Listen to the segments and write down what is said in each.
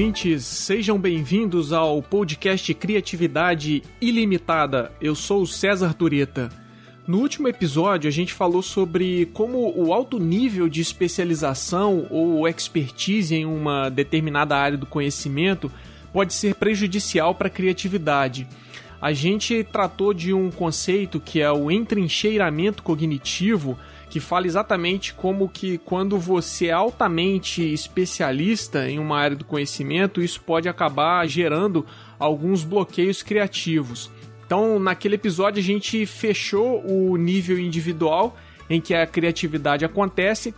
Ouvintes, sejam bem-vindos ao podcast Criatividade Ilimitada. Eu sou o César Tureta. No último episódio, a gente falou sobre como o alto nível de especialização ou expertise em uma determinada área do conhecimento pode ser prejudicial para a criatividade. A gente tratou de um conceito que é o entrincheiramento cognitivo, que fala exatamente como que quando você é altamente especialista em uma área do conhecimento, isso pode acabar gerando alguns bloqueios criativos. Então, naquele episódio a gente fechou o nível individual em que a criatividade acontece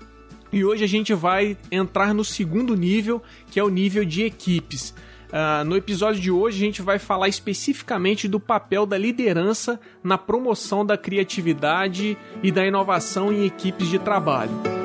e hoje a gente vai entrar no segundo nível, que é o nível de equipes. Uh, no episódio de hoje, a gente vai falar especificamente do papel da liderança na promoção da criatividade e da inovação em equipes de trabalho.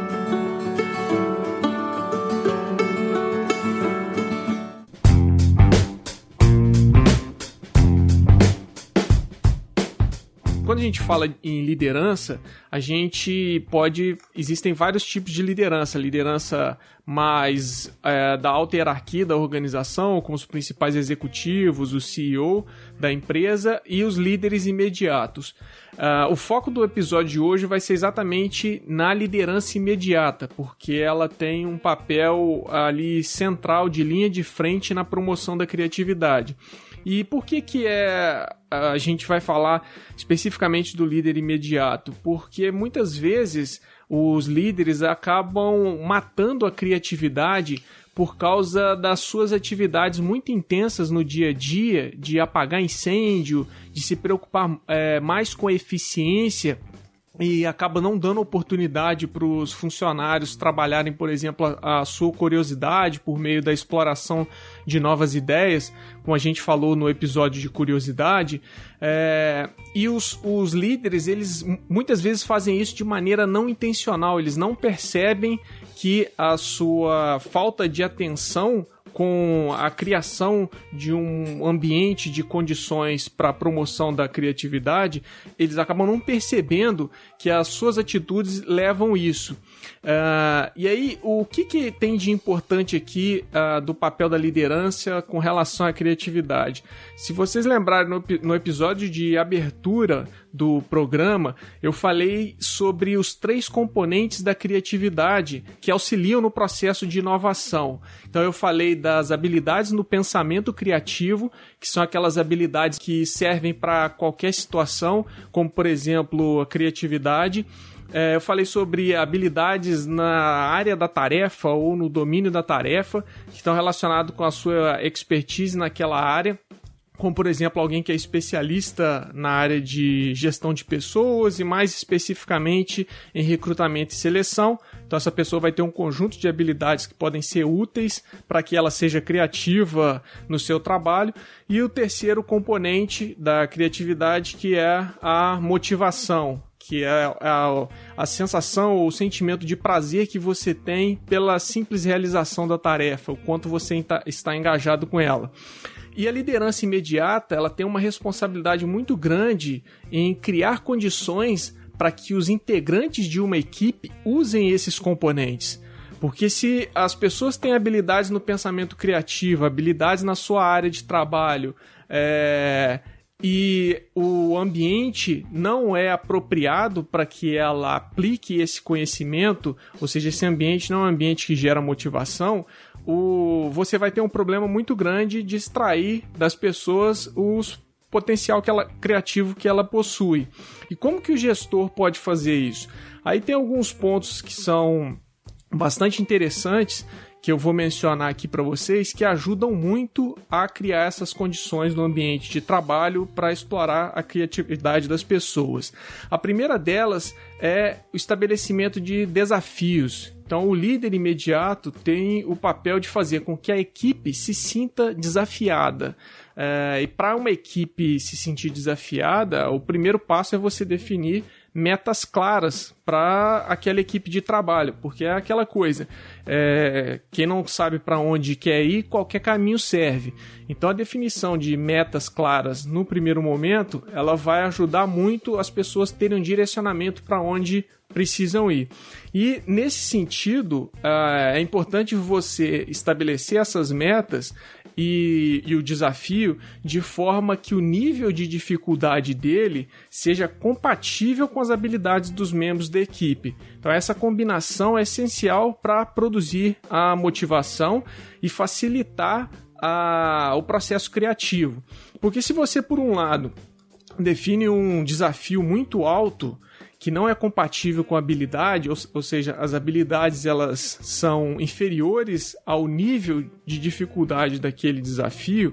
Quando a gente fala em liderança, a gente pode. Existem vários tipos de liderança. Liderança mais é, da alta hierarquia da organização, como os principais executivos, o CEO da empresa e os líderes imediatos. Uh, o foco do episódio de hoje vai ser exatamente na liderança imediata, porque ela tem um papel ali central de linha de frente na promoção da criatividade. E por que que é a gente vai falar especificamente do líder imediato? Porque muitas vezes os líderes acabam matando a criatividade por causa das suas atividades muito intensas no dia a dia, de apagar incêndio, de se preocupar é, mais com eficiência e acaba não dando oportunidade para os funcionários trabalharem, por exemplo, a, a, sua curiosidade por meio da exploração de novas ideias, como a gente falou no episódio de curiosidade. É, e os, os líderes, eles muitas vezes fazem isso de maneira não intencional, eles não percebem que a sua falta de atenção com a criação de um ambiente de condições para a promoção da criatividade, eles acabam não percebendo que as suas atitudes levam isso. Uh, e aí, o que, que tem de importante aqui uh, do papel da liderança com relação à criatividade? Se vocês lembrarem no, no episódio de abertura do programa, eu falei sobre os três componentes da criatividade que auxiliam no processo de inovação. Então, eu falei das habilidades no pensamento criativo, que são aquelas habilidades que servem para qualquer situação, como, por exemplo, a criatividade. É, eu falei sobre habilidades na área da tarefa ou no domínio da tarefa, que estão relacionados com a sua expertise naquela área como por exemplo alguém que é especialista na área de gestão de pessoas e mais especificamente em recrutamento e seleção. Então essa pessoa vai ter um conjunto de habilidades que podem ser úteis para que ela seja criativa no seu trabalho. E o terceiro componente da criatividade que é a motivação, que é a, a sensação ou o sentimento de prazer que você tem pela simples realização da tarefa, o quanto você está engajado com ela. E a liderança imediata, ela tem uma responsabilidade muito grande em criar condições para que os integrantes de uma equipe usem esses componentes. Porque se as pessoas têm habilidades no pensamento criativo, habilidades na sua área de trabalho, é, e o ambiente não é apropriado para que ela aplique esse conhecimento, ou seja, esse ambiente não é um ambiente que gera motivação, o, você vai ter um problema muito grande de extrair das pessoas os potencial que ela, criativo que ela possui. E como que o gestor pode fazer isso? Aí tem alguns pontos que são bastante interessantes que eu vou mencionar aqui para vocês que ajudam muito a criar essas condições no ambiente de trabalho para explorar a criatividade das pessoas. A primeira delas é o estabelecimento de desafios. Então, o líder imediato tem o papel de fazer com que a equipe se sinta desafiada. É, e para uma equipe se sentir desafiada, o primeiro passo é você definir metas claras para aquela equipe de trabalho, porque é aquela coisa, é, quem não sabe para onde quer ir, qualquer caminho serve. Então a definição de metas claras no primeiro momento, ela vai ajudar muito as pessoas terem um direcionamento para onde precisam ir. E nesse sentido, uh, é importante você estabelecer essas metas e, e, o desafio de forma que o nível de dificuldade dele seja compatível com as habilidades dos membros da equipe. Então, essa combinação é essencial para produzir a motivação e facilitar a, o processo criativo. Porque se você, por um lado, define um desafio muito alto, que não é compatível com habilidade, ou, ou, seja, as habilidades elas são inferiores ao nível de dificuldade daquele desafio,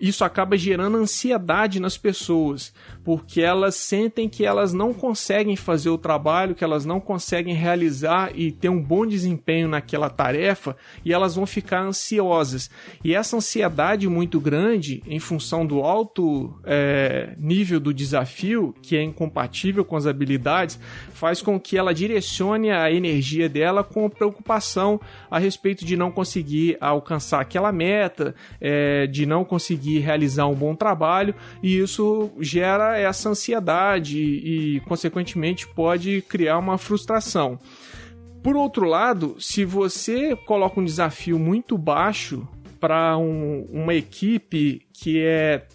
isso acaba gerando ansiedade nas pessoas, porque elas sentem que elas não conseguem fazer o trabalho, que elas não conseguem realizar e ter um bom desempenho naquela tarefa e elas vão ficar ansiosas. E essa ansiedade muito grande, em função do alto é, nível do desafio, que é incompatível com as habilidades, faz com que ela direcione a energia dela com preocupação a respeito de não conseguir alcançar aquela meta, é, de não conseguir conseguir realizar um bom trabalho e isso gera essa ansiedade e, consequentemente, pode criar uma frustração. Por outro lado, se você coloca um desafio muito baixo para um, uma equipe que é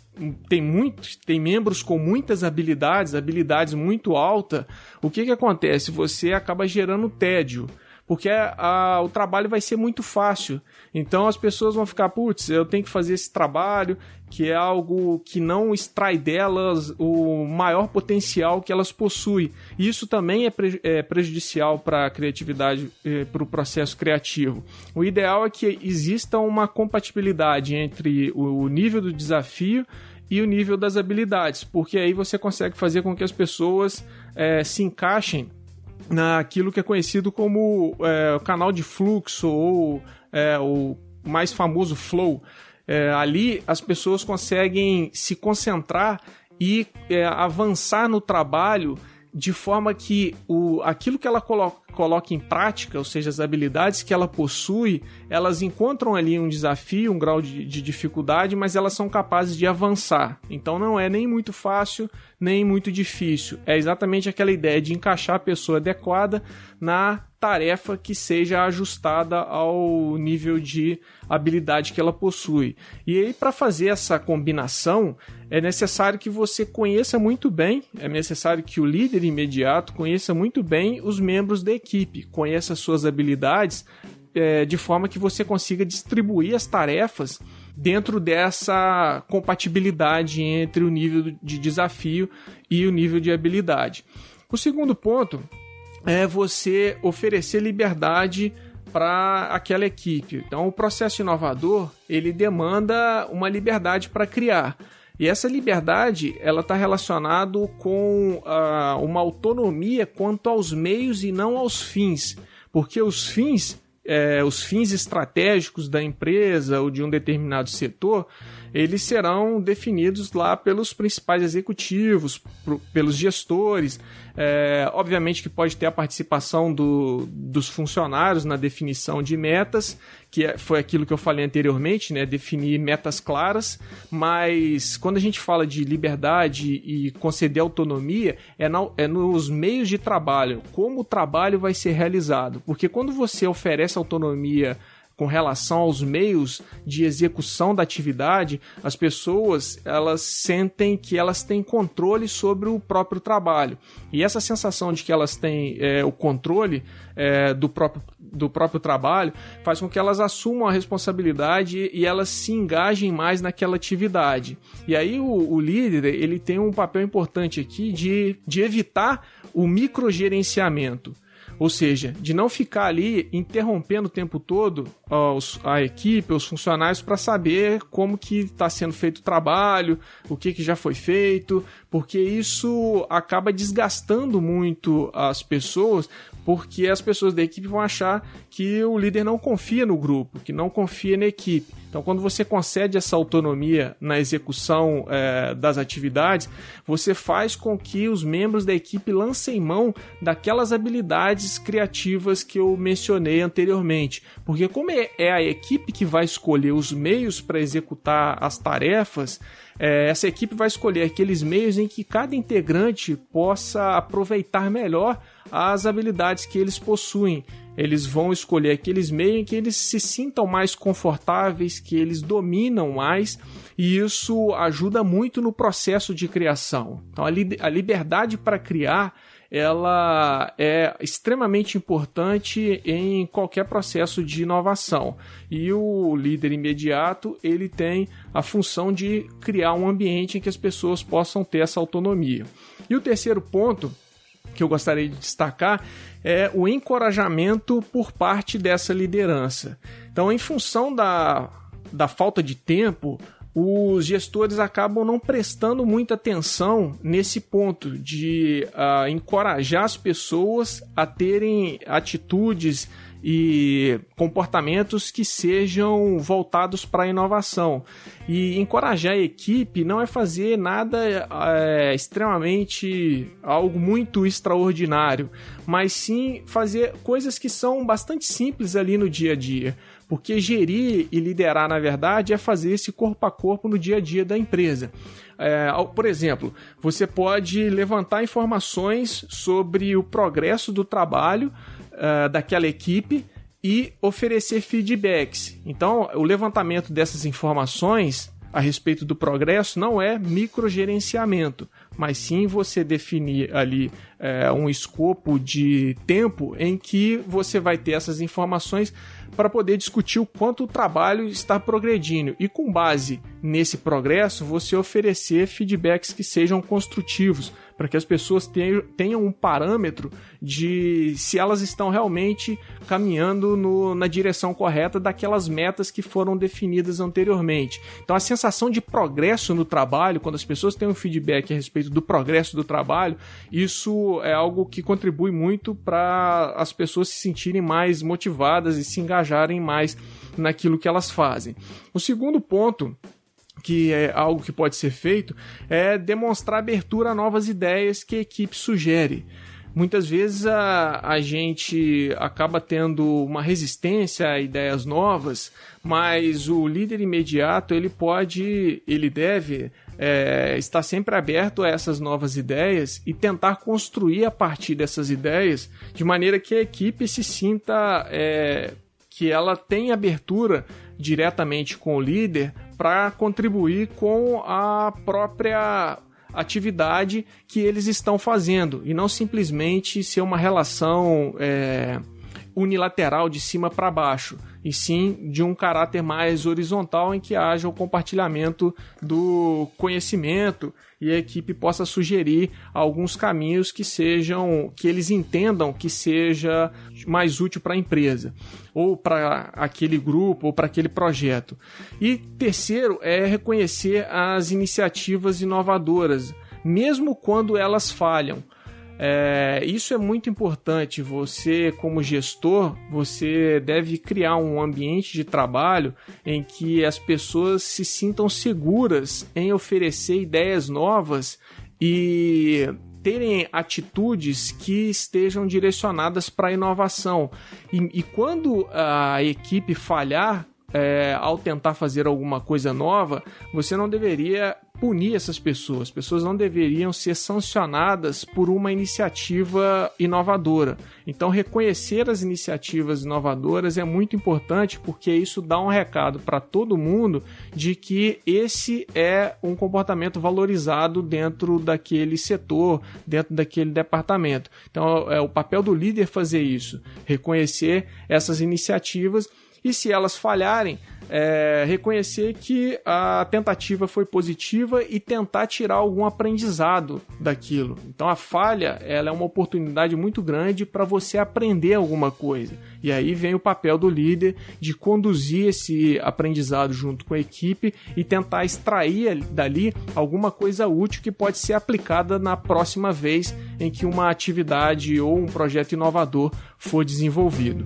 tem muitos, tem membros com muitas habilidades, habilidades muito altas, o que que acontece? Você acaba gerando tédio porque a, o trabalho vai ser muito fácil. Então as pessoas vão ficar, putz, eu tenho que fazer esse trabalho, que é algo que não extrai delas o maior potencial que elas possuem. Isso também é, pre é prejudicial para a criatividade, eh, para o processo criativo. O ideal é que exista uma compatibilidade entre o nível do desafio e o nível das habilidades, porque aí você consegue fazer com que as pessoas eh, se encaixem naquilo que é conhecido como é, canal de fluxo ou é, o mais famoso flow. É, ali as pessoas conseguem se concentrar e é, avançar no trabalho de forma que o, aquilo que ela coloca, coloca em prática, ou seja, as habilidades que ela possui, elas encontram ali um desafio, um grau de, de dificuldade, mas elas são capazes de avançar. Então não é nem muito fácil, nem muito difícil. É exatamente aquela ideia de encaixar a pessoa adequada na tarefa que seja ajustada ao nível de habilidade que ela possui. E aí, para fazer essa combinação, é necessário que você conheça muito bem, é necessário que o líder imediato conheça muito bem os membros da equipe, conheça suas habilidades, é, de forma que você consiga distribuir as tarefas dentro dessa compatibilidade entre o nível de desafio e o nível de habilidade. O segundo ponto é você oferecer liberdade para aquela equipe. Então, o processo inovador ele demanda uma liberdade para criar. E essa liberdade ela está relacionado com uh, uma autonomia quanto aos meios e não aos fins, porque os fins é, os fins estratégicos da empresa ou de um determinado setor, eles serão definidos lá pelos principais executivos, pelos gestores. É, obviamente que pode ter a participação do, dos funcionários na definição de metas, que é, foi aquilo que eu falei anteriormente, né? Definir metas claras, mas quando a gente fala de liberdade e conceder autonomia, é, na, é nos meios de trabalho, como o trabalho vai ser realizado. Porque quando você oferece autonomia com relação aos meios de execução da atividade, as pessoas elas sentem que elas têm controle sobre o próprio trabalho. E essa sensação de que elas têm é, o controle é, do, próprio, do próprio trabalho faz com que elas assumam a responsabilidade e elas se engajem mais naquela atividade. E aí o, o líder ele tem um papel importante aqui de, de evitar o microgerenciamento. Ou seja, de não ficar ali interrompendo o tempo todo a equipe, os funcionários para saber como que está sendo feito o trabalho, o que, que já foi feito, porque isso acaba desgastando muito as pessoas, porque as pessoas da equipe vão achar que o líder não confia no grupo, que não confia na equipe. Então, quando você concede essa autonomia na execução é, das atividades, você faz com que os membros da equipe lancem mão daquelas habilidades criativas que eu mencionei anteriormente. Porque, como é, é a equipe que vai escolher os meios para executar as tarefas, é, essa equipe vai escolher aqueles meios em que cada integrante possa aproveitar melhor as habilidades que eles possuem. Eles vão escolher aqueles meios em que eles se sintam mais confortáveis, que eles dominam mais, e isso ajuda muito no processo de criação. Então, a, li a liberdade para criar ela é extremamente importante em qualquer processo de inovação. E o líder imediato, ele tem a função de criar um ambiente em que as pessoas possam ter essa autonomia. E o terceiro ponto que eu gostaria de destacar é o encorajamento por parte dessa liderança. Então, em função da, da falta de tempo, os gestores acabam não prestando muita atenção nesse ponto de uh, encorajar as pessoas a terem atitudes e comportamentos que sejam voltados para a inovação. E encorajar a equipe não é fazer nada é, extremamente algo muito extraordinário, mas sim fazer coisas que são bastante simples ali no dia a dia. Porque gerir e liderar, na verdade, é fazer esse corpo a corpo no dia a dia da empresa. É, por exemplo, você pode levantar informações sobre o progresso do trabalho uh, daquela equipe e oferecer feedbacks. Então, o levantamento dessas informações a respeito do progresso não é microgerenciamento, mas sim você definir ali é, um escopo de tempo em que você vai ter essas informações para poder discutir o quanto o trabalho está progredindo. E, com base nesse progresso, você oferecer feedbacks que sejam construtivos, para que as pessoas tenham um parâmetro de se elas estão realmente caminhando no, na direção correta daquelas metas que foram definidas anteriormente. Então, a sensação de progresso no trabalho, quando as pessoas têm um feedback a respeito do progresso do trabalho, isso é algo que contribui muito para as pessoas se sentirem mais motivadas e se engajarem mais naquilo que elas fazem. O segundo ponto que é algo que pode ser feito, é demonstrar abertura a novas ideias que a equipe sugere. Muitas vezes a, a gente acaba tendo uma resistência a ideias novas, mas o líder imediato ele pode, ele deve é, estar sempre aberto a essas novas ideias e tentar construir a partir dessas ideias de maneira que a equipe se sinta é, que ela tem abertura diretamente com o líder para contribuir com a própria atividade que eles estão fazendo e não simplesmente ser uma relação é, unilateral de cima para baixo e sim de um caráter mais horizontal em que haja o compartilhamento do conhecimento e a equipe possa sugerir alguns caminhos que sejam que eles entendam que seja mais útil para a empresa ou para aquele grupo ou para aquele projeto. E terceiro é reconhecer as iniciativas inovadoras, mesmo quando elas falham. É, isso é muito importante. Você, como gestor, você deve criar um ambiente de trabalho em que as pessoas se sintam seguras em oferecer ideias novas e terem atitudes que estejam direcionadas para a inovação. E, e quando a equipe falhar, é, ao tentar fazer alguma coisa nova, você não deveria punir essas pessoas. As pessoas não deveriam ser sancionadas por uma iniciativa inovadora. Então, reconhecer as iniciativas inovadoras é muito importante porque isso dá um recado para todo mundo de que esse é um comportamento valorizado dentro daquele setor, dentro daquele departamento. Então, é o papel do líder fazer isso, reconhecer essas iniciativas e se elas falharem, é, reconhecer que a tentativa foi positiva e tentar tirar algum aprendizado daquilo. Então a falha ela é uma oportunidade muito grande para você aprender alguma coisa. E aí vem o papel do líder de conduzir esse aprendizado junto com a equipe e tentar extrair dali alguma coisa útil que pode ser aplicada na próxima vez em que uma atividade ou um projeto inovador for desenvolvido.